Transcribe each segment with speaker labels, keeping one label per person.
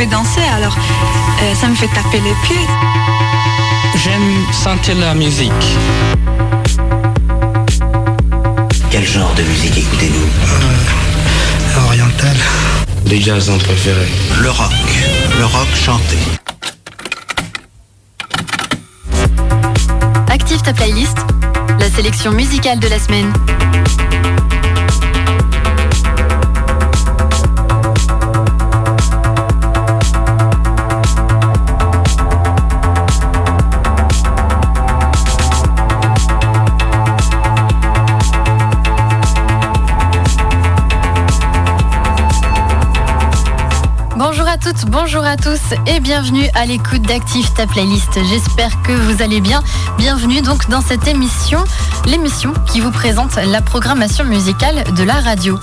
Speaker 1: fait danser, alors euh, ça me fait taper les pieds.
Speaker 2: J'aime sentir la musique.
Speaker 3: Quel genre de musique écoutez-vous?
Speaker 4: Euh, Oriental.
Speaker 5: Les jazz en préféré.
Speaker 3: Le rock. Le rock chanté.
Speaker 6: Active ta playlist, la sélection musicale de la semaine. Bonjour à tous et bienvenue à l'écoute d'Active ta playlist. J'espère que vous allez bien. Bienvenue donc dans cette émission, l'émission qui vous présente la programmation musicale de la radio.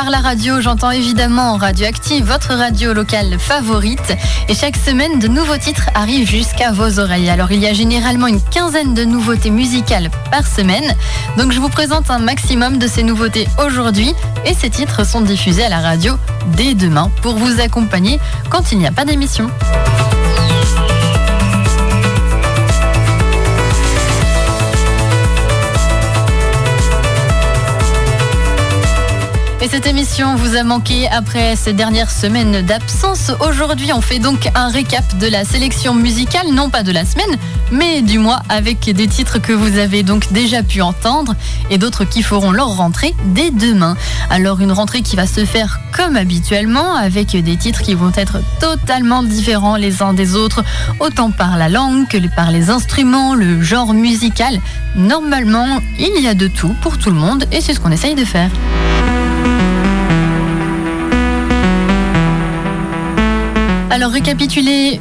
Speaker 6: par la radio, j'entends évidemment Radioactive, votre radio locale favorite. Et chaque semaine, de nouveaux titres arrivent jusqu'à vos oreilles. Alors il y a généralement une quinzaine de nouveautés musicales par semaine. Donc je vous présente un maximum de ces nouveautés aujourd'hui. Et ces titres sont diffusés à la radio dès demain pour vous accompagner quand il n'y a pas d'émission. Et cette émission vous a manqué après ces dernières semaines d'absence. Aujourd'hui, on fait donc un récap de la sélection musicale, non pas de la semaine, mais du mois, avec des titres que vous avez donc déjà pu entendre et d'autres qui feront leur rentrée dès demain. Alors une rentrée qui va se faire comme habituellement, avec des titres qui vont être totalement différents les uns des autres, autant par la langue que par les instruments, le genre musical. Normalement, il y a de tout pour tout le monde et c'est ce qu'on essaye de faire. Alors récapituler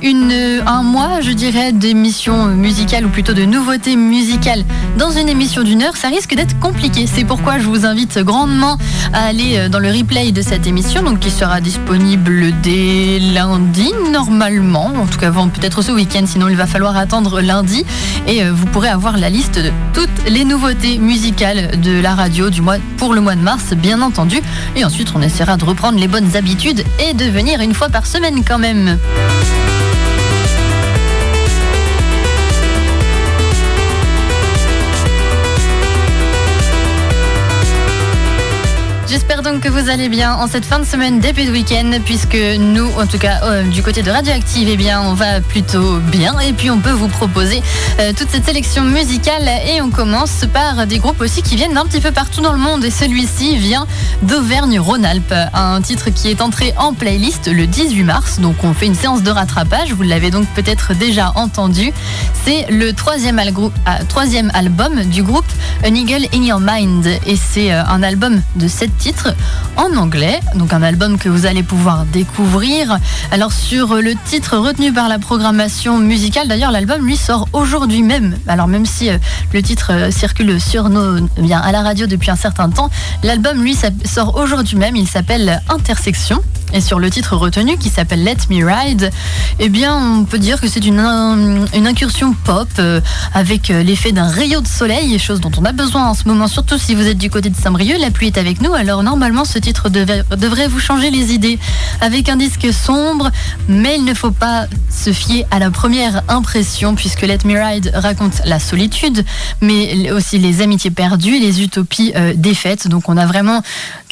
Speaker 6: un mois, je dirais, d'émissions musicales ou plutôt de nouveautés musicales dans une émission d'une heure, ça risque d'être compliqué. C'est pourquoi je vous invite grandement à aller euh, dans le replay de cette émission, donc qui sera disponible dès lundi normalement, en tout cas avant peut-être ce week-end, sinon il va falloir attendre lundi et euh, vous pourrez avoir la liste de toutes les nouveautés musicales de la radio du mois pour le mois de mars, bien entendu. Et ensuite, on essaiera de reprendre les bonnes habitudes et de venir une fois par semaine quand même. J'espère donc que vous allez bien en cette fin de semaine, début de week-end, puisque nous, en tout cas euh, du côté de Radioactive, eh bien, on va plutôt bien. Et puis on peut vous proposer euh, toute cette sélection musicale. Et on commence par des groupes aussi qui viennent d'un petit peu partout dans le monde. Et celui-ci vient d'Auvergne-Rhône-Alpes, un titre qui est entré en playlist le 18 mars. Donc on fait une séance de rattrapage. Vous l'avez donc peut-être déjà entendu. C'est le troisième, ah, troisième album du groupe An Eagle in Your Mind. Et c'est euh, un album de sept titre en anglais, donc un album que vous allez pouvoir découvrir. Alors sur le titre retenu par la programmation musicale, d'ailleurs l'album lui sort aujourd'hui même. Alors même si euh, le titre euh, circule sur nos, eh bien à la radio depuis un certain temps, l'album lui sort aujourd'hui même. Il s'appelle Intersection. Et sur le titre retenu qui s'appelle Let Me Ride, eh bien, on peut dire que c'est une, une, incursion pop euh, avec l'effet d'un rayon de soleil, chose dont on a besoin en ce moment, surtout si vous êtes du côté de Saint-Brieuc. La pluie est avec nous, alors normalement ce titre devrait vous changer les idées. Avec un disque sombre, mais il ne faut pas se fier à la première impression puisque Let Me Ride raconte la solitude, mais aussi les amitiés perdues les utopies euh, défaites. Donc on a vraiment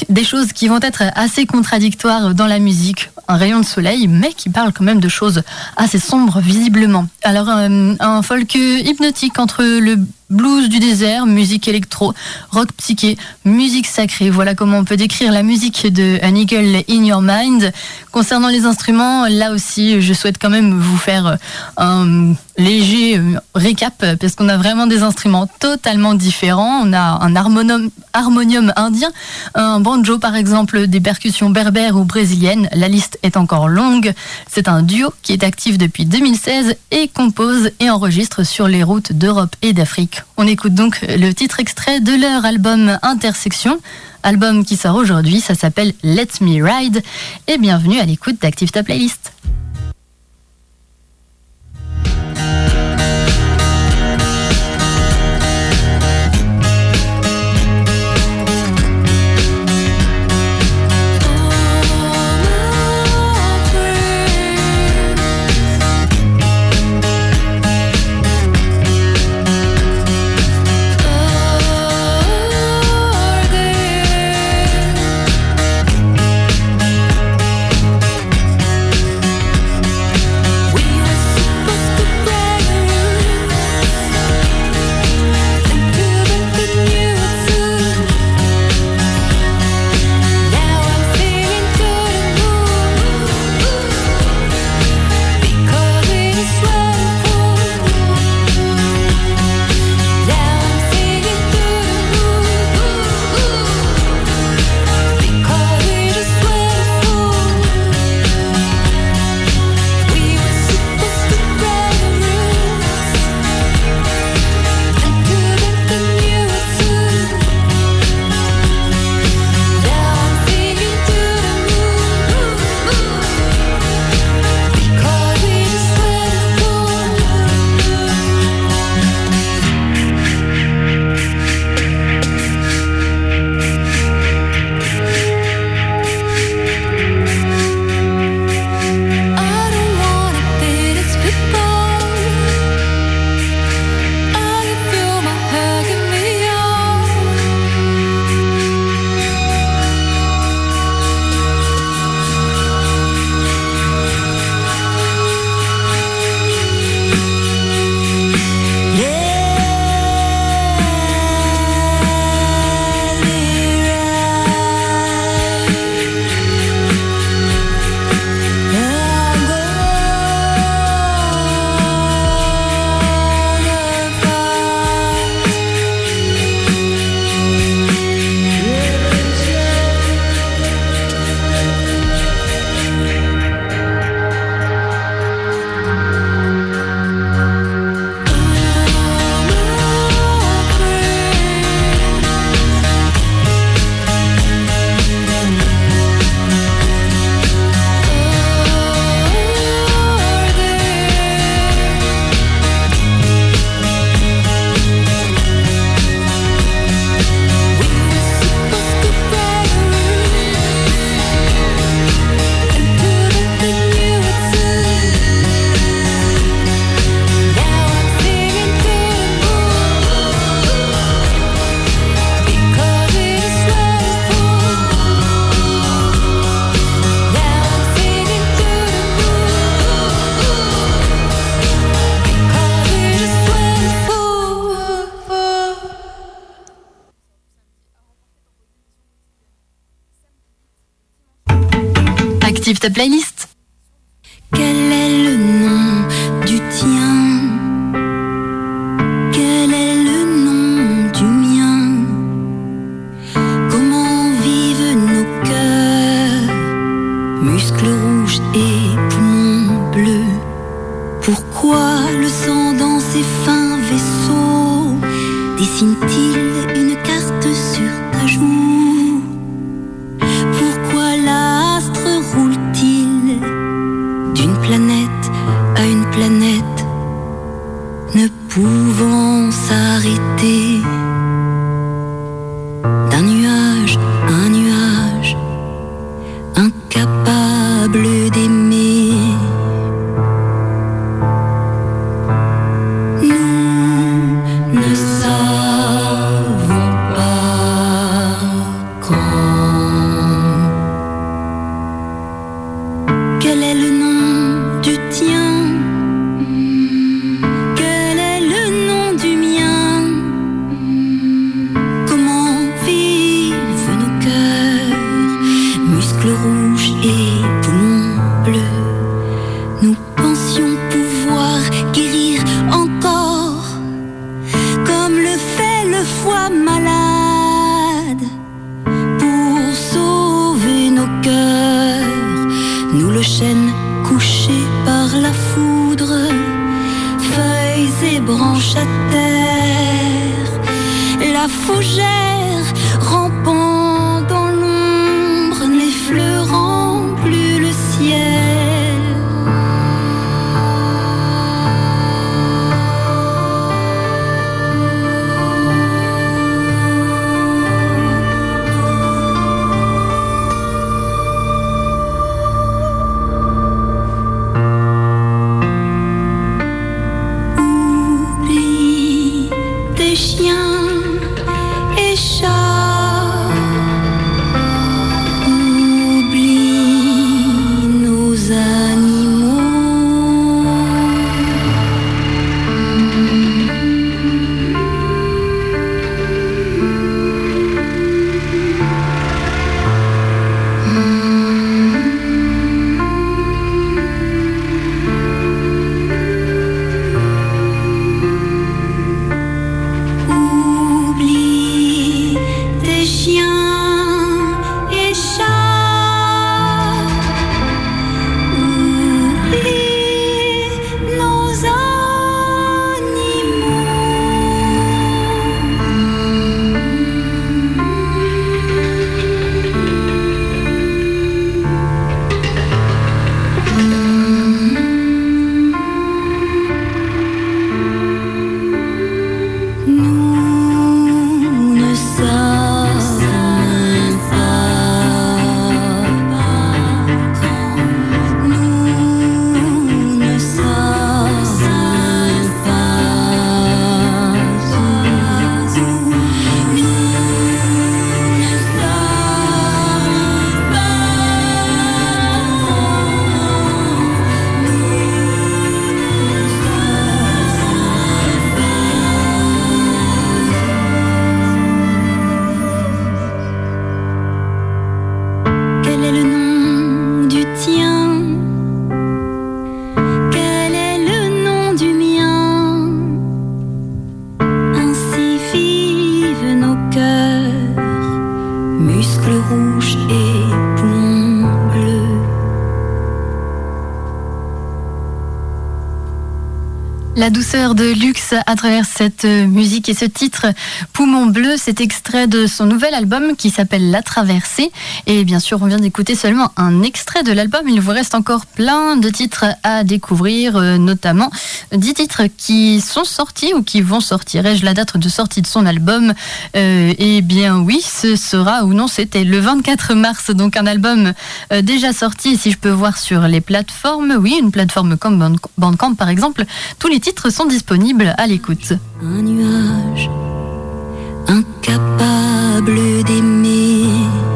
Speaker 6: des choses qui vont être assez contradictoires dans la musique. Un rayon de soleil, mais qui parle quand même de choses assez sombres visiblement. Alors euh, un folk hypnotique entre le blues du désert, musique électro, rock psyché, musique sacrée. Voilà comment on peut décrire la musique de An Eagle in Your Mind. Concernant les instruments, là aussi, je souhaite quand même vous faire un léger euh, récap parce qu'on a vraiment des instruments totalement différents. On a un harmonium indien, un banjo par exemple, des percussions berbères ou brésiliennes. La liste est encore longue. C'est un duo qui est actif depuis 2016 et compose et enregistre sur les routes d'Europe et d'Afrique. On écoute donc le titre extrait de leur album Intersection. Album qui sort aujourd'hui, ça s'appelle Let Me Ride. Et bienvenue à l'écoute d'Active Playlist.
Speaker 7: Suisse à
Speaker 6: travers cette euh, musique et ce titre Poumon bleu, cet extrait de son nouvel album qui s'appelle La Traversée. Et bien sûr, on vient d'écouter seulement un extrait de l'album. Il vous reste encore plein de titres à découvrir, euh, notamment 10 titres qui sont sortis ou qui vont sortir. Ai-je la date de sortie de son album? Euh, Eh bien oui, ce sera ou non, c'était le 24 mars, donc un album déjà sorti. Et si je peux voir sur les plateformes, oui, une plateforme comme Band- Bandcamp par exemple, tous les titres sont disponibles à l'écoute.
Speaker 7: Un nuage incapable d'aimer.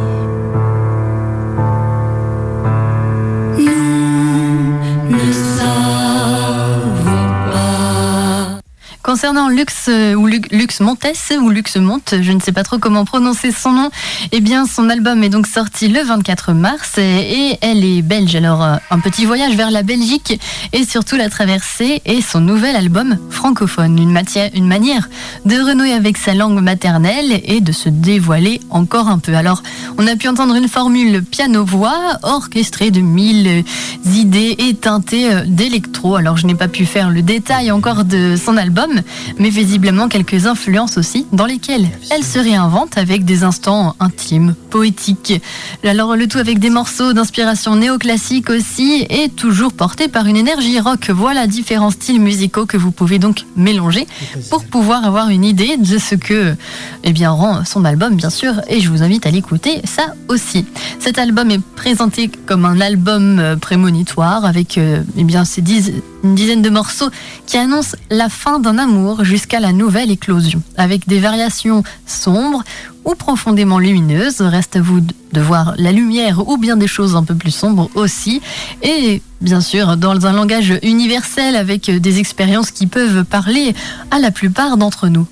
Speaker 6: Concernant Lux euh, ou Lu- Lux Montes ou Lux Monte, je ne sais pas trop comment prononcer son nom. Eh bien, son album est donc sorti le 24 mars et, elle est belge. Alors, euh, un petit voyage vers la Belgique et surtout la traversée et son nouvel album francophone, une, matière, une manière de renouer avec sa langue maternelle et de se dévoiler encore un peu. Alors, on a pu entendre une formule piano-voix orchestrée de mille idées et teintée euh, d'électro. Alors, je n'ai pas pu faire le détail encore de son album, mais visiblement quelques influences aussi dans lesquelles elle se réinvente avec des instants intimes, poétiques. Alors, le tout avec des morceaux d'inspiration néoclassique aussi et toujours portés par une énergie rock. Voilà différents styles musicaux que vous pouvez donc mélanger pour pouvoir avoir une idée de ce que eh bien, rend son album, bien sûr, et je vous invite à l'écouter, ça aussi. Cet album est présenté comme un album euh, prémonitoire avec euh, eh bien, ces dix- une dizaine de morceaux qui annoncent la fin d'un amour jusqu'à la nouvelle éclosion, avec des variations sombres ou profondément lumineuses. Reste à vous de voir la lumière ou bien des choses un peu plus sombres aussi. Et bien sûr, dans un langage universel avec des expériences qui peuvent parler à la plupart d'entre nous.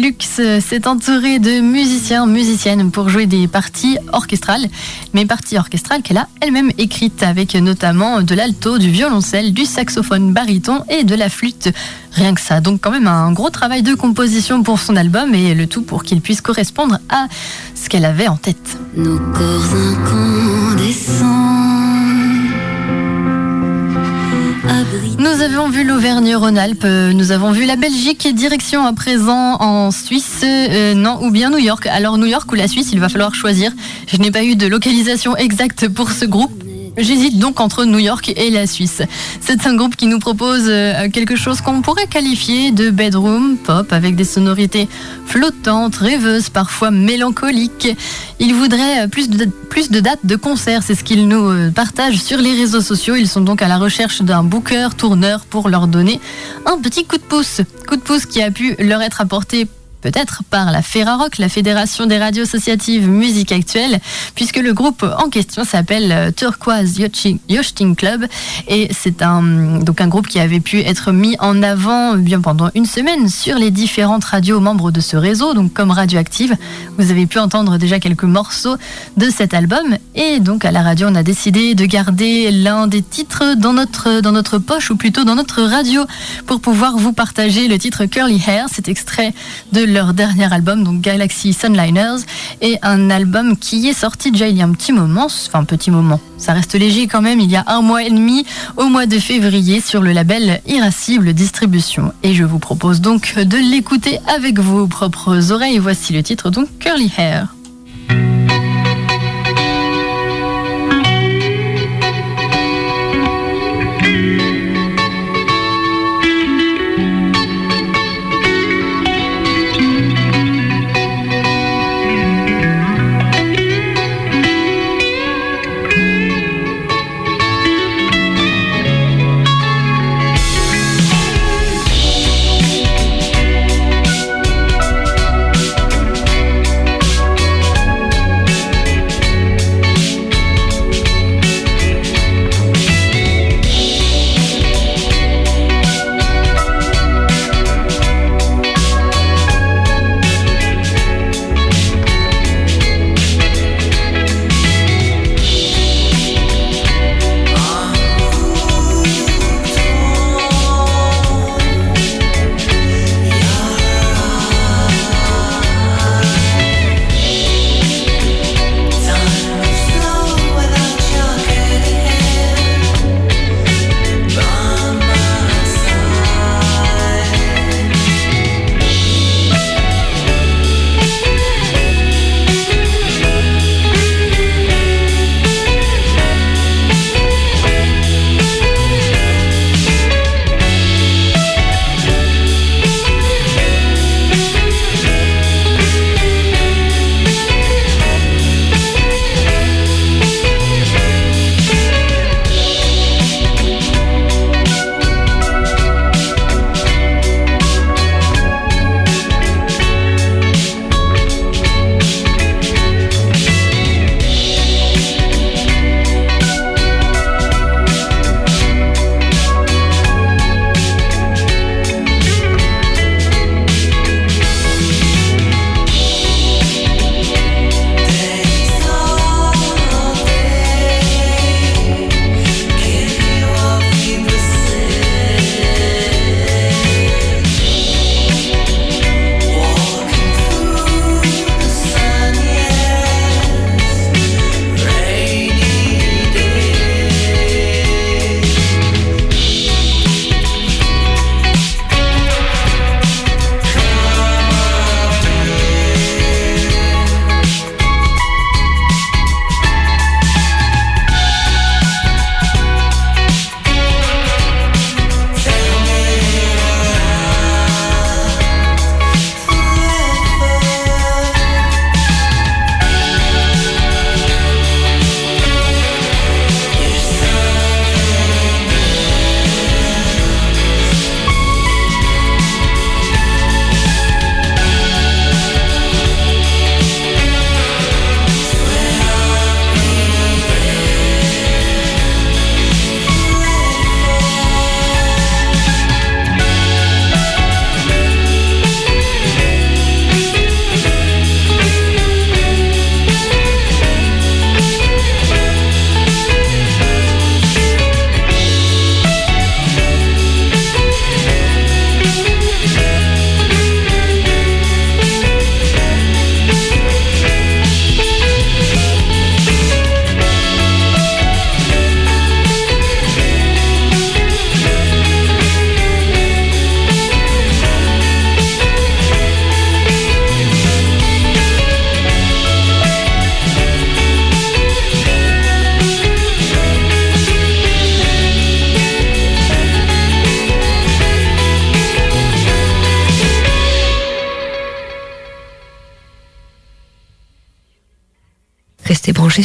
Speaker 6: Lux s'est entouré de musiciens, musiciennes pour jouer des parties orchestrales, mais parties orchestrales qu'elle a elle-même écrites avec notamment de l'alto, du violoncelle, du saxophone baryton et de la flûte. Rien que ça. Donc quand même un gros travail de composition pour son album et le tout pour qu'il puisse correspondre à ce qu'elle avait en tête.
Speaker 8: Nos corps incandescents.
Speaker 6: Nous avons vu l'Auvergne-Rhône-Alpes, euh, nous avons vu la Belgique, direction à présent en Suisse, euh, non, ou bien New York. Alors New York ou la Suisse, il va falloir choisir. Je n'ai pas eu de localisation exacte pour ce groupe. J'hésite donc entre New York et la Suisse. C'est un groupe qui nous propose euh, quelque chose qu'on pourrait qualifier de bedroom pop avec des sonorités flottantes, rêveuses, parfois mélancoliques. Il voudrait euh, plus de, plus de dates de concerts, c'est ce qu'ils nous euh, partagent sur les réseaux sociaux. Ils sont donc à la recherche d'un booker, tourneur pour leur donner un petit coup de pouce. Coup de pouce qui a pu leur être apporté peut-être par la Ferrarock, la Fédération des radios associatives musique actuelle, puisque le groupe en question s'appelle euh, Turquoise Yachting Club. Et c'est un donc un groupe qui avait pu être mis en avant euh, bien pendant une semaine sur les différentes radios membres de ce réseau, donc comme Radioactive. Vous avez pu entendre déjà quelques morceaux de cet album. Et donc à la radio on a décidé de garder l'un des titres dans notre dans notre poche ou plutôt dans notre radio pour pouvoir vous partager le titre Curly Hair, cet extrait de leur dernier album, donc Galaxy Sunliners, et un album qui est sorti déjà il y a un petit moment, enfin petit moment, ça reste léger quand même, il y a un mois et demi, au mois de février, sur le label Irascible Distribution. Et je vous propose donc de l'écouter avec vos propres oreilles. Voici le titre donc Curly Hair.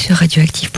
Speaker 9: Sur radioactive.com.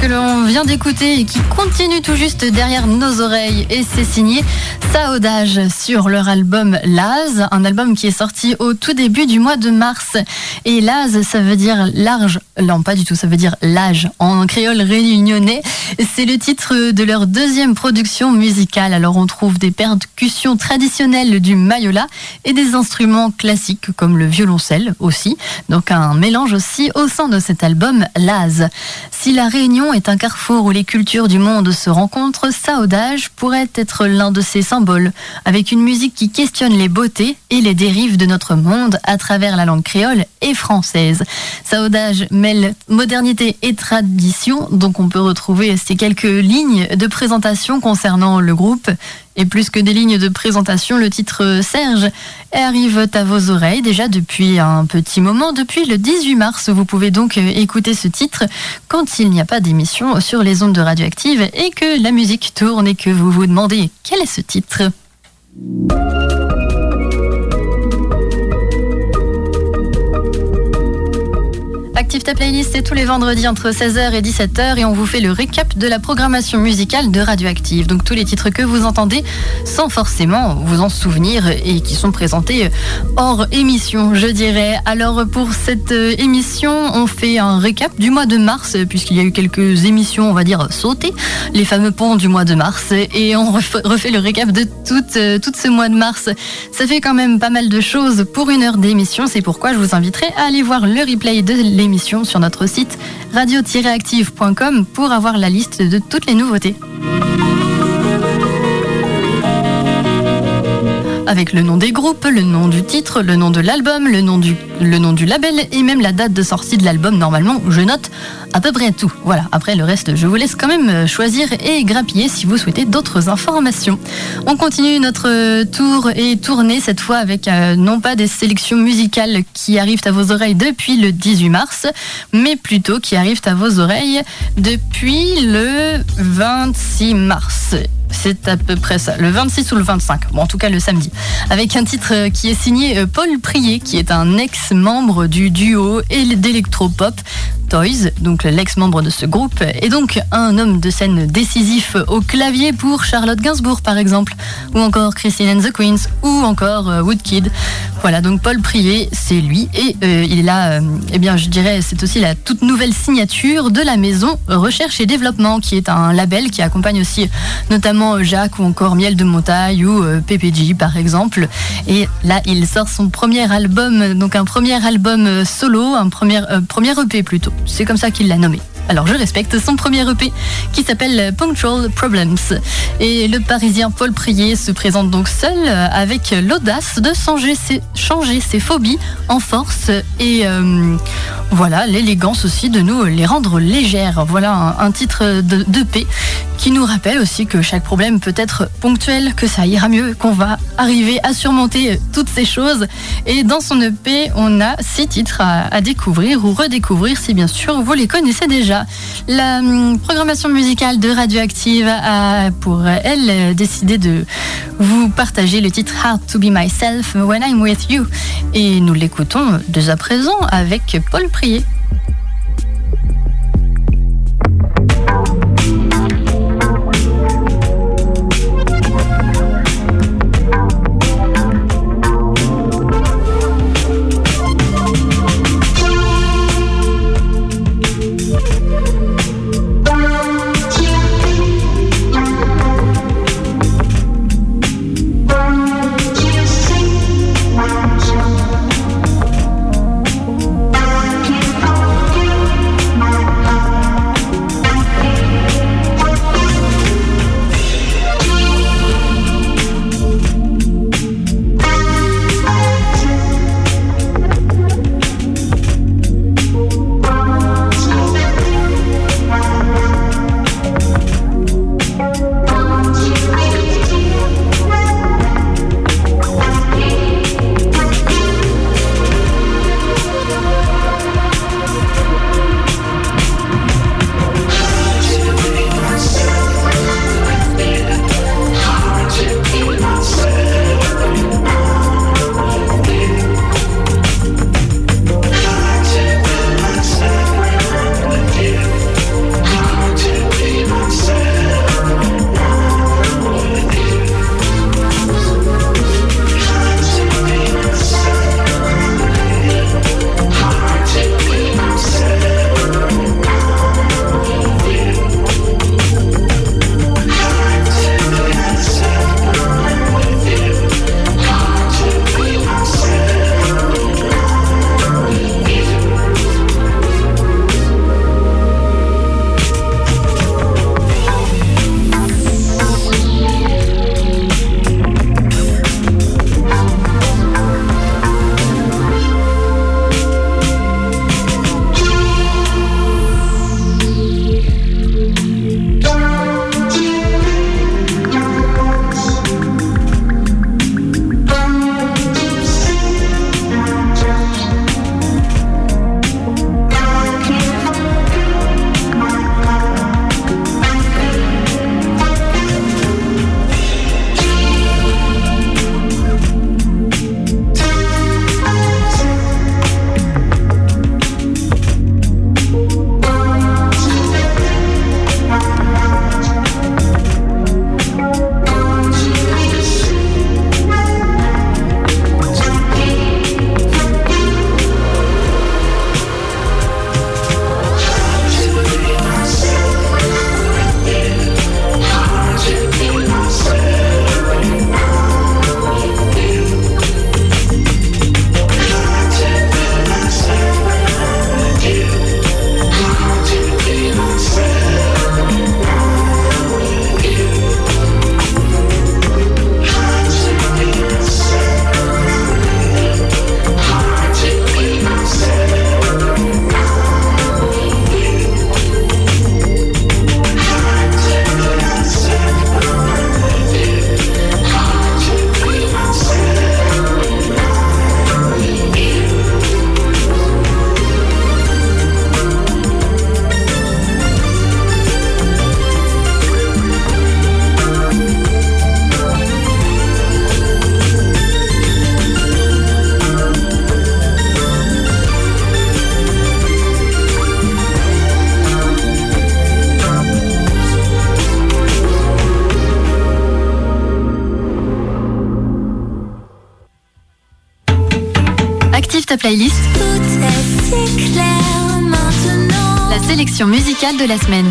Speaker 8: que
Speaker 6: l'on vient d'écouter et qui continue tout juste derrière nos oreilles. Et c'est signé Saodage leur album Laz, un album qui est sorti au tout début du mois de mars. Et Laz, ça veut dire large, non pas du tout, ça veut dire l'âge en créole réunionnais. C'est le titre de leur deuxième production musicale. Alors on trouve des percussions traditionnelles du mayola et des instruments classiques comme le violoncelle aussi. Donc un mélange aussi au sein de cet album Laz. Si la Réunion est un carrefour où les cultures du monde se rencontrent, Saodage pourrait être l'un de ces symboles, avec une musique qui questionne les beautés et les dérives de notre monde à travers la langue créole et française. Saodage mêle modernité et tradition, donc on peut retrouver ces quelques lignes de présentation concernant le groupe. Et plus que des lignes de présentation, le titre Serge arrive à vos oreilles déjà depuis un petit moment. Depuis le 18 mars, vous pouvez donc écouter ce titre quand il n'y a pas d'émission sur les ondes de radioactive et que la musique tourne et que vous vous demandez quel est ce titre. Música Active ta playlist, c'est tous les vendredis entre 16h et 17h et on vous fait le récap de la programmation musicale de Radioactive. Donc tous les titres que vous entendez sans forcément vous en souvenir et qui sont présentés hors émission, je dirais. Alors pour cette euh, émission, on fait un récap du mois de mars puisqu'il y a eu quelques émissions, on va dire, sautées, les fameux ponts du mois de mars et on ref- refait le récap de euh, tout ce mois de mars. Ça fait quand même pas mal de choses pour une heure d'émission, c'est pourquoi je vous inviterai à aller voir le replay de l'émission sur notre site radio-active.com pour avoir la liste de toutes les nouveautés. Avec le nom des groupes, le nom du titre, le nom de l'album, le, nom du, label et même la date de sortie de l'album. Normalement, je note à peu près tout. Voilà, après le reste, je vous laisse quand même choisir et grappiller si vous souhaitez d'autres informations. On continue notre tour et tournée cette fois avec euh, non pas des sélections musicales qui arrivent à vos oreilles depuis le 18 mars, mais plutôt qui arrivent à vos oreilles depuis le 26 mars. C'est à peu près ça, le 26 ou le 25, bon en tout cas le samedi, avec un titre qui est signé euh, Paul Prier, qui est un ex-membre du duo d'électropop Toys, donc l'ex-membre de ce groupe, et donc un homme de scène décisif au clavier pour Charlotte Gainsbourg par exemple, ou encore Christine and the Queens, ou encore euh, Woodkid. Voilà, donc Paul Prier, c'est lui, et euh, il est là, eh bien je dirais, c'est aussi la toute nouvelle signature de la maison Recherche et Développement, qui est un label qui accompagne aussi notamment Jacques ou encore Miel de Montagne ou euh, PPG par exemple. Et là, il sort son premier album, donc un premier album solo, un premier, premier EP plutôt. C'est comme ça qu'il l'a nommé. Alors je respecte son premier EP qui s'appelle Punctual Problems. Et le Parisien Paul Prier se présente donc seul euh, avec l'audace de changer ses, phobies en force et euh, voilà l'élégance aussi de nous les rendre légères. Voilà un, titre d'EP qui nous rappelle aussi que chaque problème peut être ponctuel, que ça ira mieux, qu'on va arriver à surmonter toutes ces choses. Et dans son EP, on a six titres à découvrir ou redécouvrir si bien sûr vous les connaissez déjà. La hum, programmation musicale de Radioactive a pour elle décidé de vous partager le titre Hard to Be Myself When I'm With You. Et nous l'écoutons dès à présent avec Paul Prier.
Speaker 7: Active ta playlist. La sélection musicale de la semaine.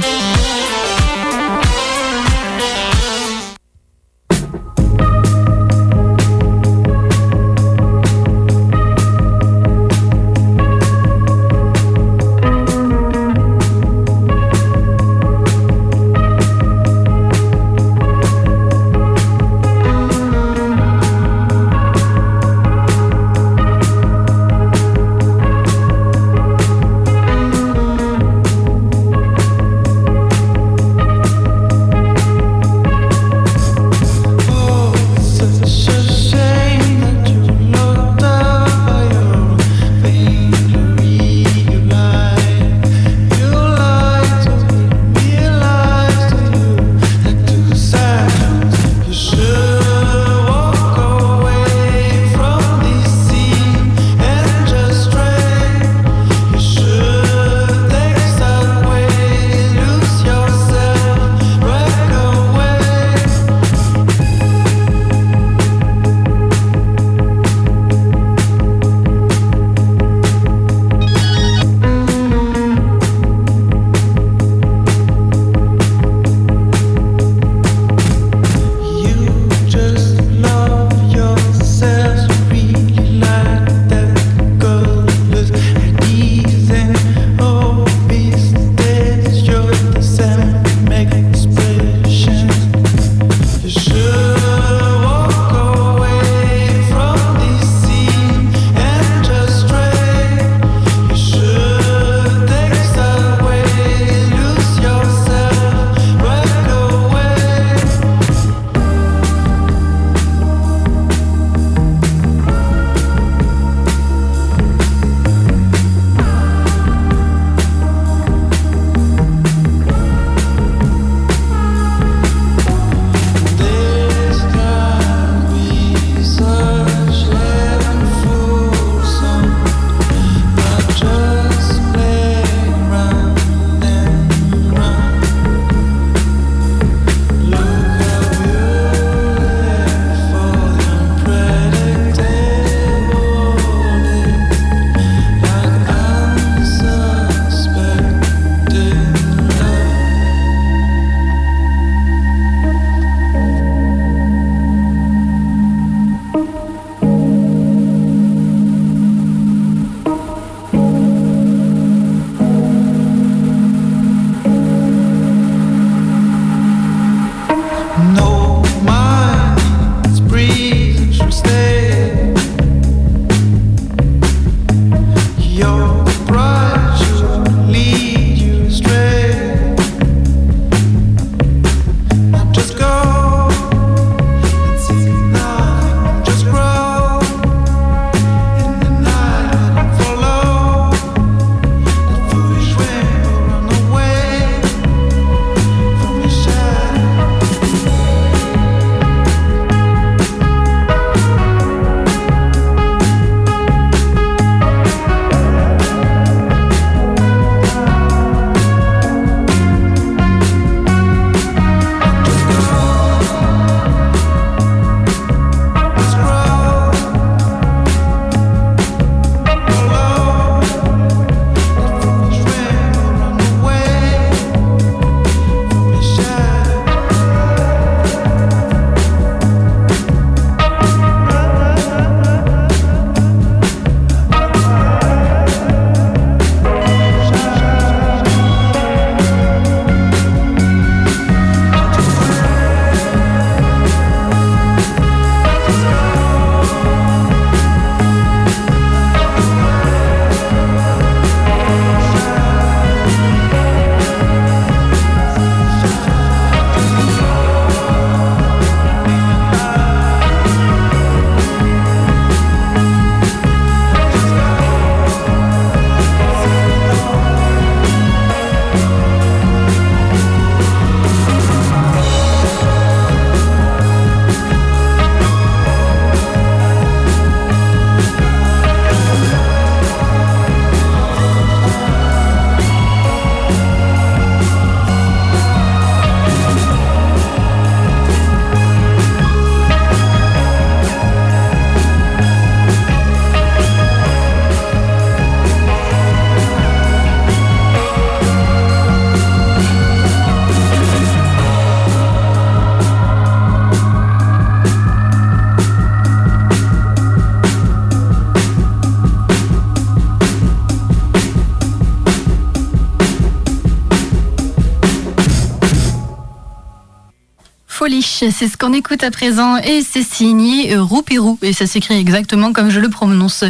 Speaker 6: C'est ce qu'on écoute à présent et c'est signé Roupérou et ça s'écrit exactement comme je le prononce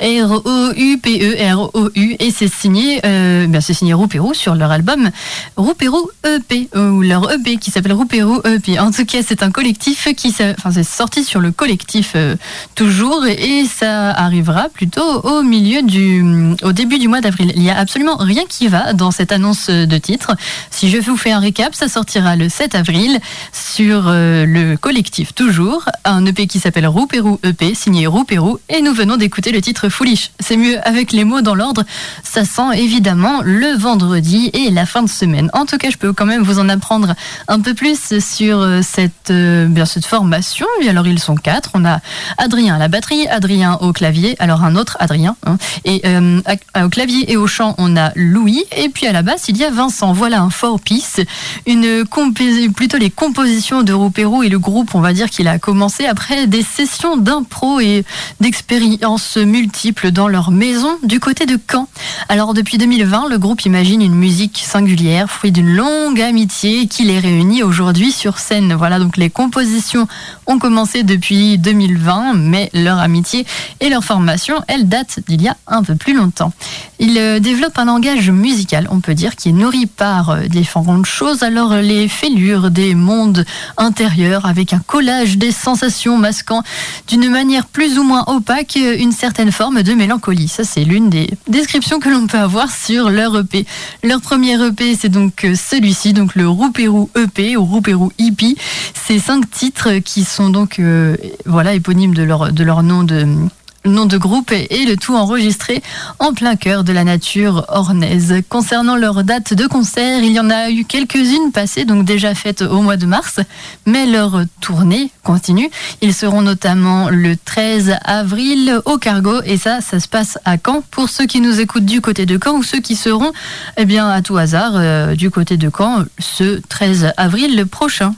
Speaker 6: R-O-U-P-E-R-O-U et c'est signé, euh, c'est signé Roupérou sur leur album Roupérou EP ou leur EP qui s'appelle Roupérou EP. En tout cas, c'est un collectif qui, enfin c'est sorti sur le collectif euh, toujours et ça arrivera plutôt au milieu du, au début du mois d'avril. Il y a absolument rien qui va dans cette annonce de titre. Si je vous fais un récap, ça sortira le 7 avril sur euh, le collectif Toujours, un EP qui s'appelle Roupérou EP, signé Roupérou, et nous venons d'écouter le titre Foolish. C'est mieux avec les mots dans l'ordre, ça sent évidemment le vendredi et la fin de semaine. En tout cas, je peux quand même vous en apprendre un peu plus sur euh, cette, euh, bien, cette formation. Alors, ils sont quatre. On a Adrien à la batterie, Adrien au clavier, alors un autre Adrien, hein. et au clavier et au chant, on a Louis, et puis à la basse, il y a Vincent. Voilà un four piece, plutôt les compositions de Roupérou et le groupe, on va dire qu'il a commencé après des sessions d'impro et d'expériences multiples dans leur maison du côté de Caen. Alors depuis 2020, le groupe imagine une musique singulière, fruit d'une longue amitié qui les réunit aujourd'hui sur scène. Voilà, donc les compositions ont commencé depuis 2020, mais leur amitié et leur formation, elles datent d'il y a un peu plus longtemps. Ils euh, développent un langage musical, on peut dire, qui est nourri par euh, différentes choses. Alors les fêlures des mondes intérieurs avec un collage des sensations masquant d'une manière plus ou moins opaque une certaine forme de mélancolie. Ça, c'est l'une des descriptions que l'on peut avoir sur leur EP. Leur premier EP, c'est donc celui-ci, donc le Roupérou EP ou Roupérou EP. Ces cinq titres qui sont donc euh, voilà éponymes de leur, de leur nom de groupe et le tout enregistré en plein cœur de la nature ornaise. Concernant leur date de concert, il y en a eu quelques-unes passées, donc déjà faites au mois de mars, mais leur tournée continue. Ils seront notamment le 13 avril au Cargo et ça, ça se passe à Caen. Pour ceux qui nous écoutent du côté de Caen ou ceux qui seront, eh bien, à tout hasard, euh, du côté de Caen, ce 13 avril prochain.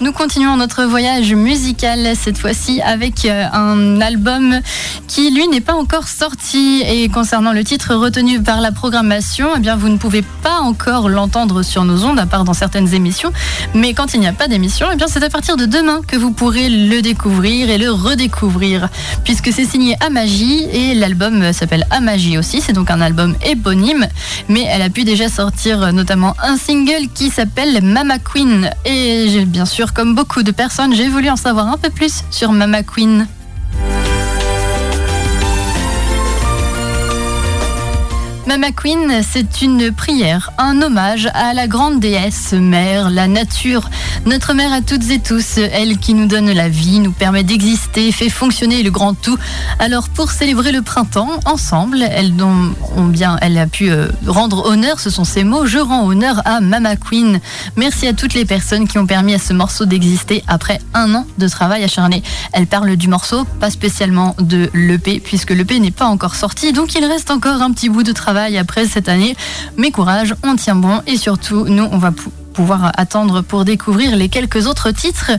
Speaker 6: Nous continuons notre voyage musical cette fois-ci avec euh, un album qui lui n'est pas encore sorti. Et concernant le titre retenu par la programmation, eh bien vous ne pouvez pas encore l'entendre sur nos ondes à part dans certaines émissions, mais quand il n'y a pas d'émission, eh bien c'est à partir de demain que vous pourrez le découvrir et le redécouvrir puisque c'est signé Amagie et l'album s'appelle Amagie aussi, c'est donc un album éponyme, mais elle a pu déjà sortir notamment un single qui s'appelle Mama Queen. Et j'ai bien sûr comme beaucoup de personnes, j'ai voulu en savoir un peu plus sur Mama Queen. Mama Queen, c'est une prière, un hommage à la grande déesse mère, la nature, notre mère à toutes et tous, elle qui nous donne la vie, nous permet d'exister, fait fonctionner le grand tout. Alors pour célébrer le printemps, ensemble, elle, ont bien, elle a pu euh, rendre honneur, ce sont ces mots, je rends honneur à Mama Queen. Merci à toutes les personnes qui ont permis à ce morceau d'exister après un an de travail acharné. Elle parle du morceau, pas spécialement de l'EP, puisque l'EP n'est pas encore sorti, donc il reste encore un petit bout de travail après cette année. Mais courage, on tient bon et surtout, nous, on va pouvoir attendre pour découvrir les quelques autres titres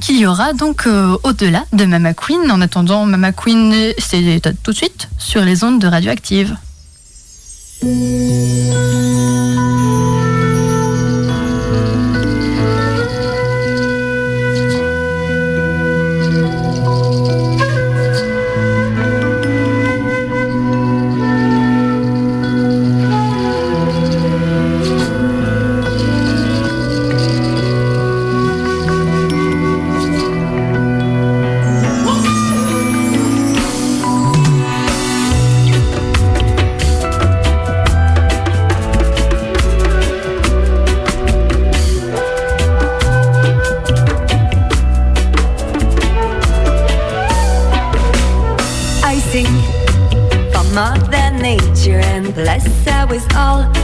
Speaker 6: qu'il y aura donc euh, au-delà de Mama Queen. En attendant, Mama Queen, c'est tout de suite sur les ondes de Radioactive.
Speaker 10: is all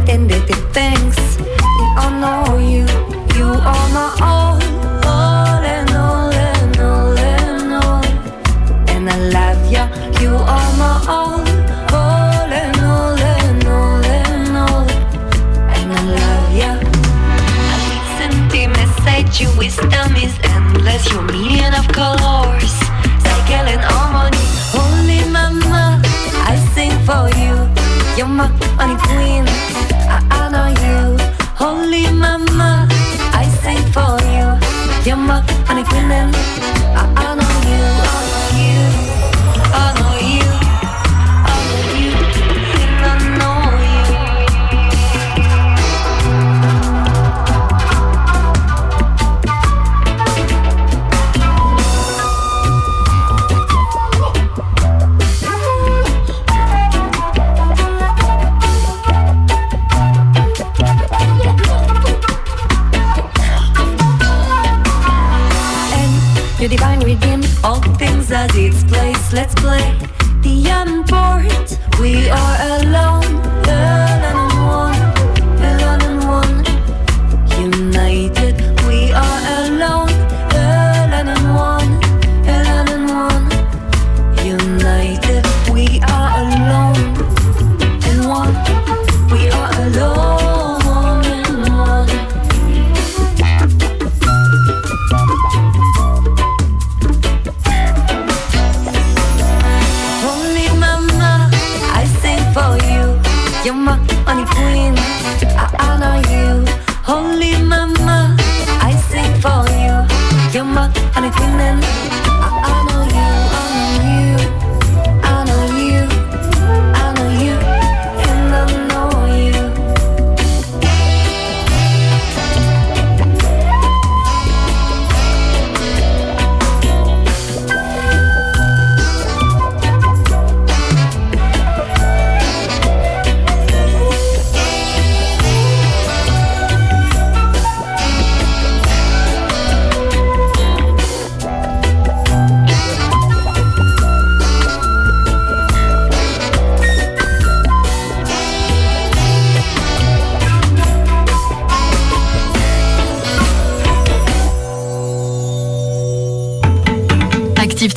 Speaker 11: identity things. I know you, you are my all. All and all and all and all. And I love you, you are my all. All and all and all and all. And I love you. I listen to message, your wisdom is endless, your million of colors. Cycle and harmony, holy mama, I sing for you. You're my honey queen. and need
Speaker 8: vind hem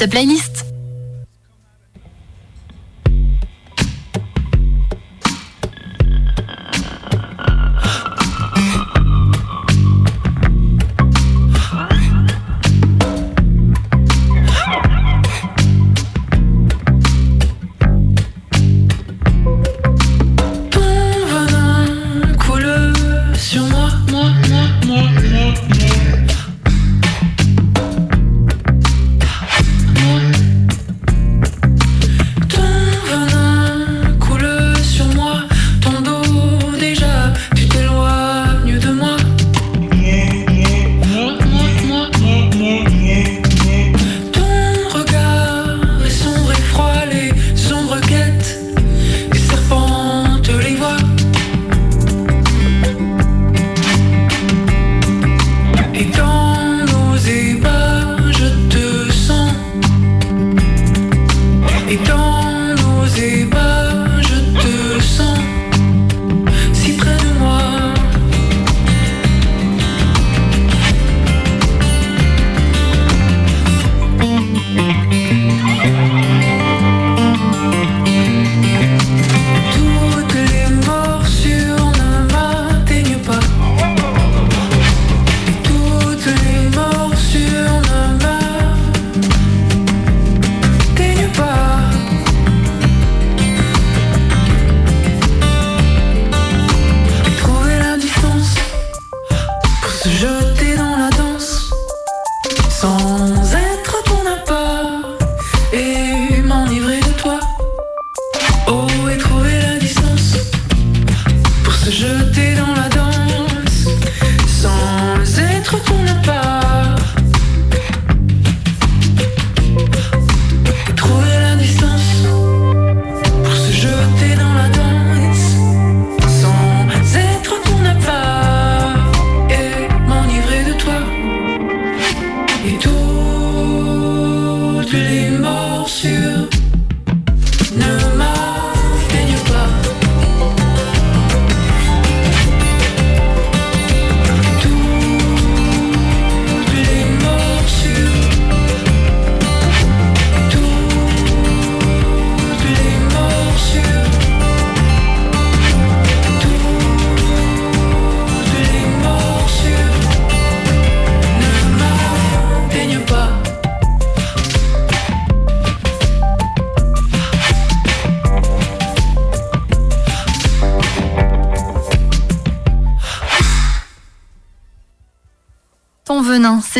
Speaker 8: playlist.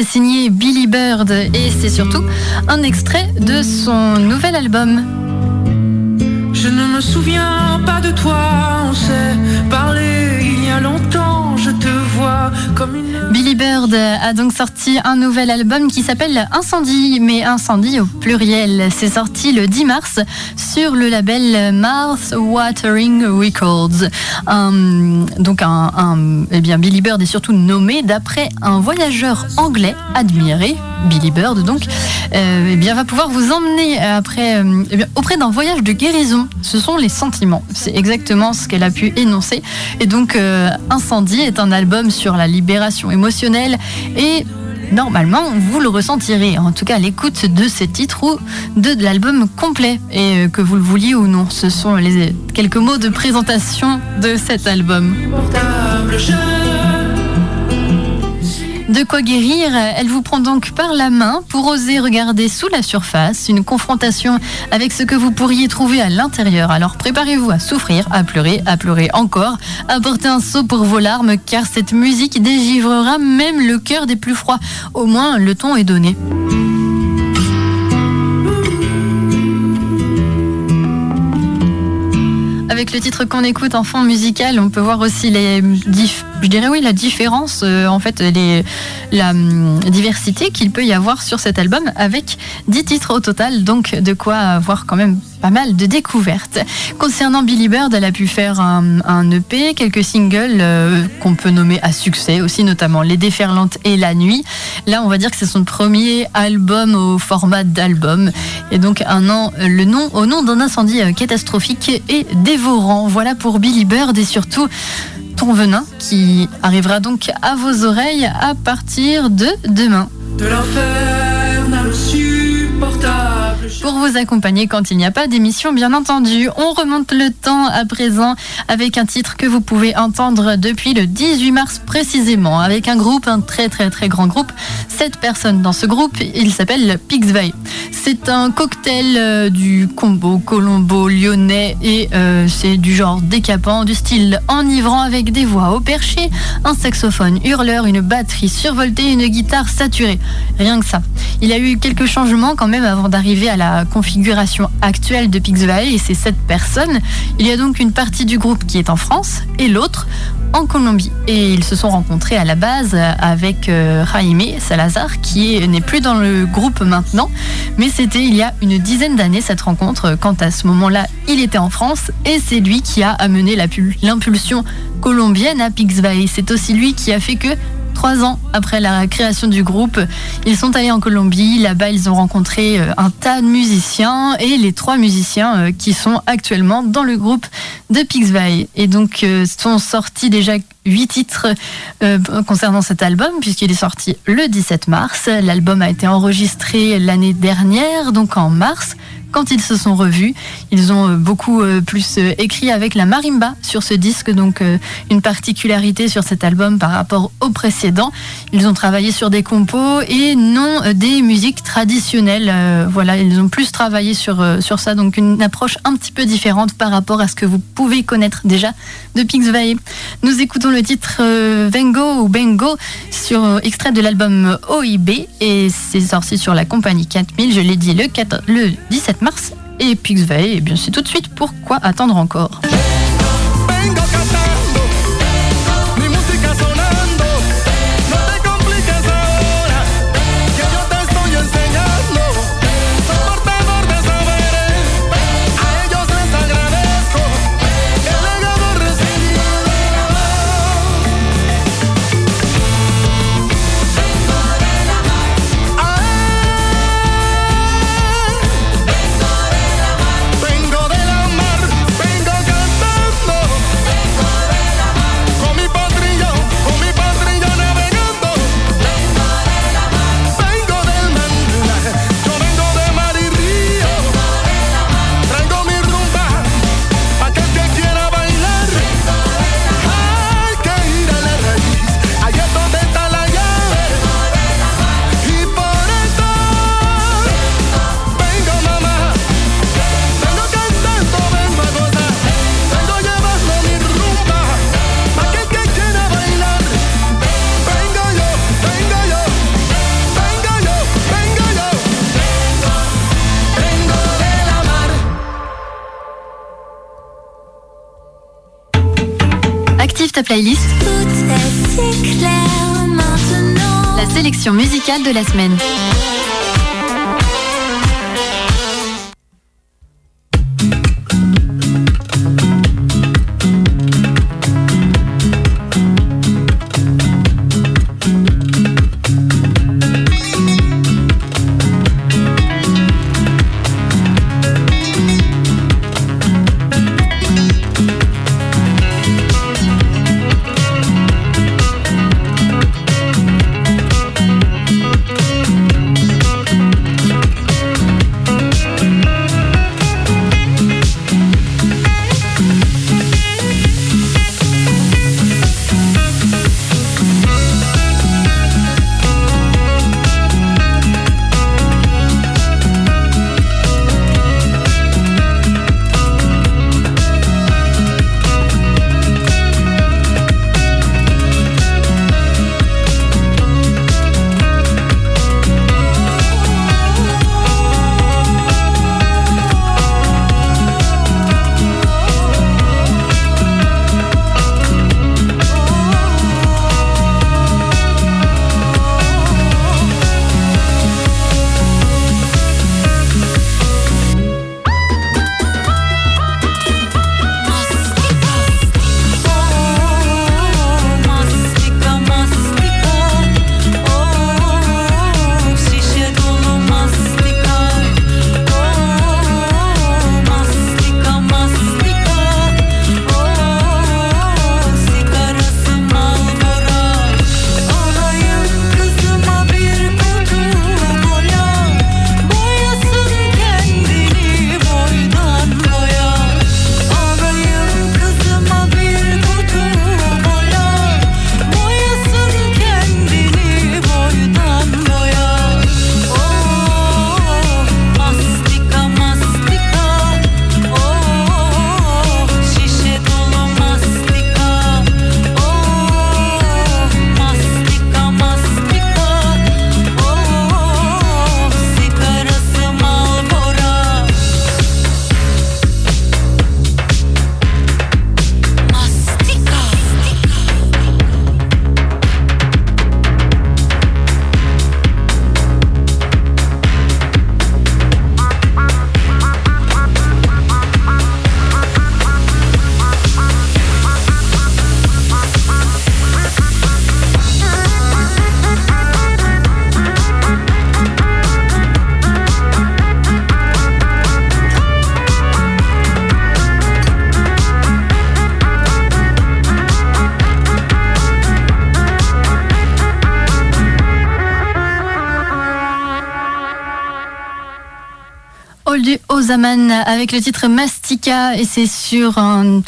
Speaker 6: Signé Billy Bird et c'est surtout un extrait de son nouvel album.
Speaker 12: Je ne me souviens pas de toi, on s'est parlé il y a longtemps,
Speaker 6: Billy Bird a donc sorti un nouvel album qui s'appelle Incendie, mais Incendie au pluriel. C'est sorti le 10 mars sur le label Mouth Watering Records. donc eh Billy Bird est surtout nommé d'après un voyageur anglais admiré, Billy Bird donc, euh, eh bien va pouvoir vous emmener après euh, eh auprès d'un voyage de guérison. Ce sont les sentiments. C'est exactement ce qu'elle a pu énoncer. Et donc euh, Incendie est un album sur la libération émotionnelle et normalement, vous le ressentirez, en tout cas l'écoute de ces titres ou de, l'album complet, et euh, que vous le vouliez ou non. Ce sont les quelques mots de présentation de cet album. De quoi guérir, elle vous prend donc par la main pour oser regarder sous la surface, une confrontation avec ce que vous pourriez trouver à l'intérieur. Alors préparez-vous à souffrir, à pleurer, à pleurer encore, à porter un seau pour vos larmes, car cette musique dégivrera même le cœur des plus froids. Au moins, le ton est donné. Avec le titre qu'on écoute en fond musical, on peut voir aussi les je dirais oui, la différence, euh, en fait, les, la hum, diversité qu'il peut y avoir sur cet album avec 10 titres au total, donc de quoi avoir quand même pas mal de découvertes. Concernant Billy Bird, elle a pu faire un, EP, quelques singles euh, qu'on peut nommer à succès aussi, notamment Les Déferlantes et La Nuit. Là, on va dire que c'est son premier album au format d'album. Et donc, un an, le nom, au nom d'un incendie euh, catastrophique et dévorant. Voilà pour Billy Bird et surtout ton venin qui arrivera donc à vos oreilles à partir de demain.
Speaker 12: De supportable.
Speaker 6: Pour vous accompagner quand il n'y a pas d'émission, bien entendu, on remonte le temps à présent avec un titre que vous pouvez entendre depuis le 18 mars précisément, avec un groupe, un très très très grand groupe, sept personnes dans ce groupe, il s'appelle Pixvay. C'est un cocktail euh, du combo colombo lyonnais et euh, c'est du genre décapant, du style enivrant avec des voix au perché, un saxophone hurleur, une batterie survoltée, une guitare saturée. Rien que ça. Il a eu quelques changements quand même avant d'arriver à la configuration actuelle de Pixvay et c'est sept personnes. Il y a donc une partie du groupe qui est en France et l'autre en Colombie. Et ils se sont rencontrés à la base avec euh, Jaime Salazar, qui n'est plus dans le groupe maintenant, mais c'était il y a une dizaine d'années cette rencontre, quand à ce moment-là, il était en France, et c'est lui qui a amené l'impulsion colombienne à Pixvay. C'est aussi lui qui a fait que Trois ans après la création du groupe, ils sont allés en Colombie. Là-bas, ils ont rencontré euh, un tas de musiciens et les trois musiciens euh, qui sont actuellement dans le groupe de Pixvay. Et donc, euh, sont sortis déjà huit titres concernant cet album, puisqu'il est sorti le 17 mars. L'album a été enregistré l'année dernière, donc en mars
Speaker 13: quand ils se sont revus. Ils ont beaucoup plus écrit avec la marimba sur ce disque, donc une particularité sur cet album par rapport au précédent. Ils ont travaillé sur des compos et non des musiques traditionnelles. Voilà, ils ont plus travaillé sur, sur ça, donc une approche un petit peu différente par rapport à ce que vous pouvez connaître déjà de Pixvay. Nous écoutons le titre Vengo ou Bengo sur extrait de l'album OIB et c'est sorti sur la compagnie 4000, je l'ai dit le, 4, le 17 mars. Et Pixvay, et eh bien c'est tout de suite, pourquoi attendre encore? Musicale de la semaine.
Speaker 6: Oldu Ozaman avec le titre Et c'est sur un,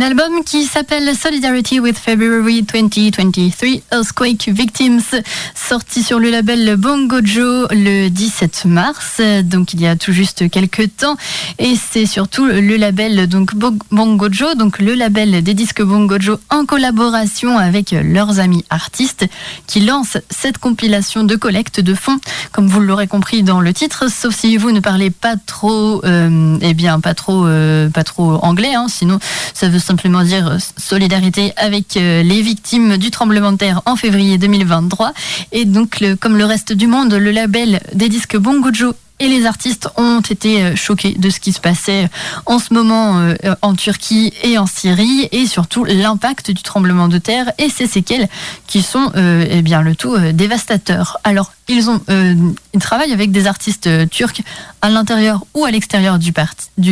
Speaker 6: album qui s'appelle Solidarity with February 2023 Earthquake Victims sorti sur le label Bongojo le 17 mars donc il y a tout juste quelques temps. Et c'est surtout le label donc Bongojo donc le label des disques Bongojo en collaboration avec leurs amis artistes qui lance cette compilation de collecte de fonds. Comme vous l'aurez compris dans le titre sauf si vous ne parlez pas trop, euh, eh bien, pas trop, euh, pas trop anglais. Hein, sinon, ça veut simplement dire solidarité avec euh, les victimes du tremblement de terre en février 2023. Et donc, comme le reste du monde, le label des disques Bongojo et les artistes ont été euh, choqués de ce qui se passait en ce moment euh, en Turquie et en Syrie et surtout l'impact du tremblement de terre et ses séquelles qui sont euh, eh bien le tout dévastateurs. Alors ils ont ils travaillent avec des artistes turcs à l'intérieur ou à l'extérieur du,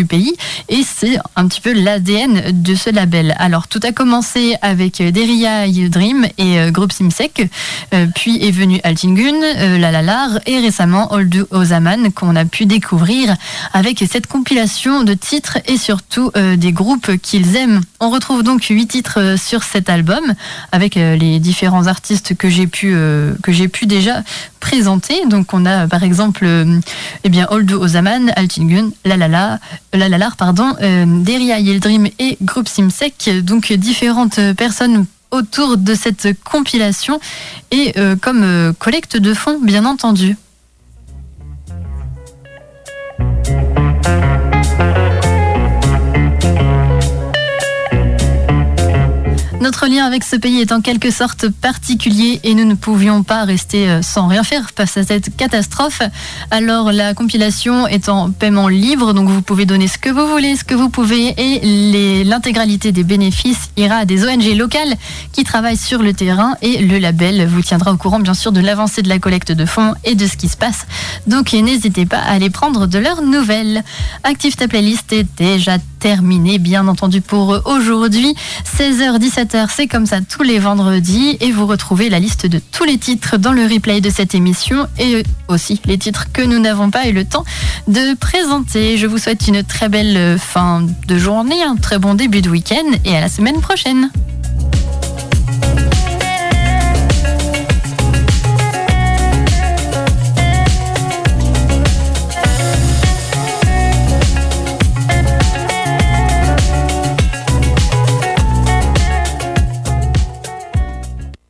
Speaker 6: pays et c'est un petit peu l'ADN de ce label. Alors tout a commencé avec Deria Dream et Groupe Simsek, puis est venu Altingun, Lalalar et récemment Oldu Ozaman qu'on a pu découvrir avec cette compilation de titres et surtout euh, des groupes qu'ils aiment. On retrouve donc huit titres euh, sur cet album avec euh, les différents artistes que j'ai pu déjà présenter. Donc on a par exemple eh bien Oldu Ozaman, Altingun, Lalala, Lalalar pardon, Deria Yeldrim et Groupe Simsek. Donc différentes personnes autour de cette compilation et comme collecte de fonds bien entendu. Notre lien avec ce pays est en quelque sorte particulier et nous ne pouvions pas rester euh, sans rien faire face à cette catastrophe. Alors la compilation est en paiement libre, donc vous pouvez donner ce que vous voulez, ce que vous pouvez et l'intégralité des bénéfices ira à des ONG locales qui travaillent sur le terrain et le label vous tiendra au courant bien sûr de l'avancée de la collecte de fonds et de ce qui se passe. Donc n'hésitez pas à aller prendre de leurs nouvelles. Active ta playlist est déjà terminée bien entendu pour aujourd'hui. 16h17 c'est comme ça tous les vendredis et vous retrouvez la liste de tous les titres dans le replay de cette émission et aussi les titres que nous n'avons pas eu le temps de présenter. Je vous souhaite une très belle fin de journée, un très bon début de week-end et à la semaine prochaine.